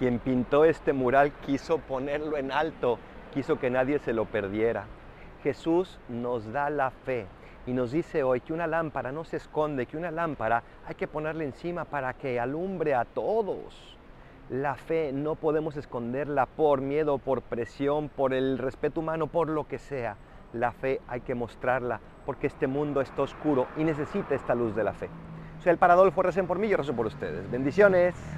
Quien pintó este mural quiso ponerlo en alto, quiso que nadie se lo perdiera. Jesús nos da la fe y nos dice hoy que una lámpara no se esconde, que una lámpara hay que ponerla encima para que alumbre a todos. La fe no podemos esconderla por miedo, por presión, por el respeto humano, por lo que sea. La fe hay que mostrarla porque este mundo está oscuro y necesita esta luz de la fe. Soy el Paradolfo, recen por mí, yo rezo por ustedes. Bendiciones.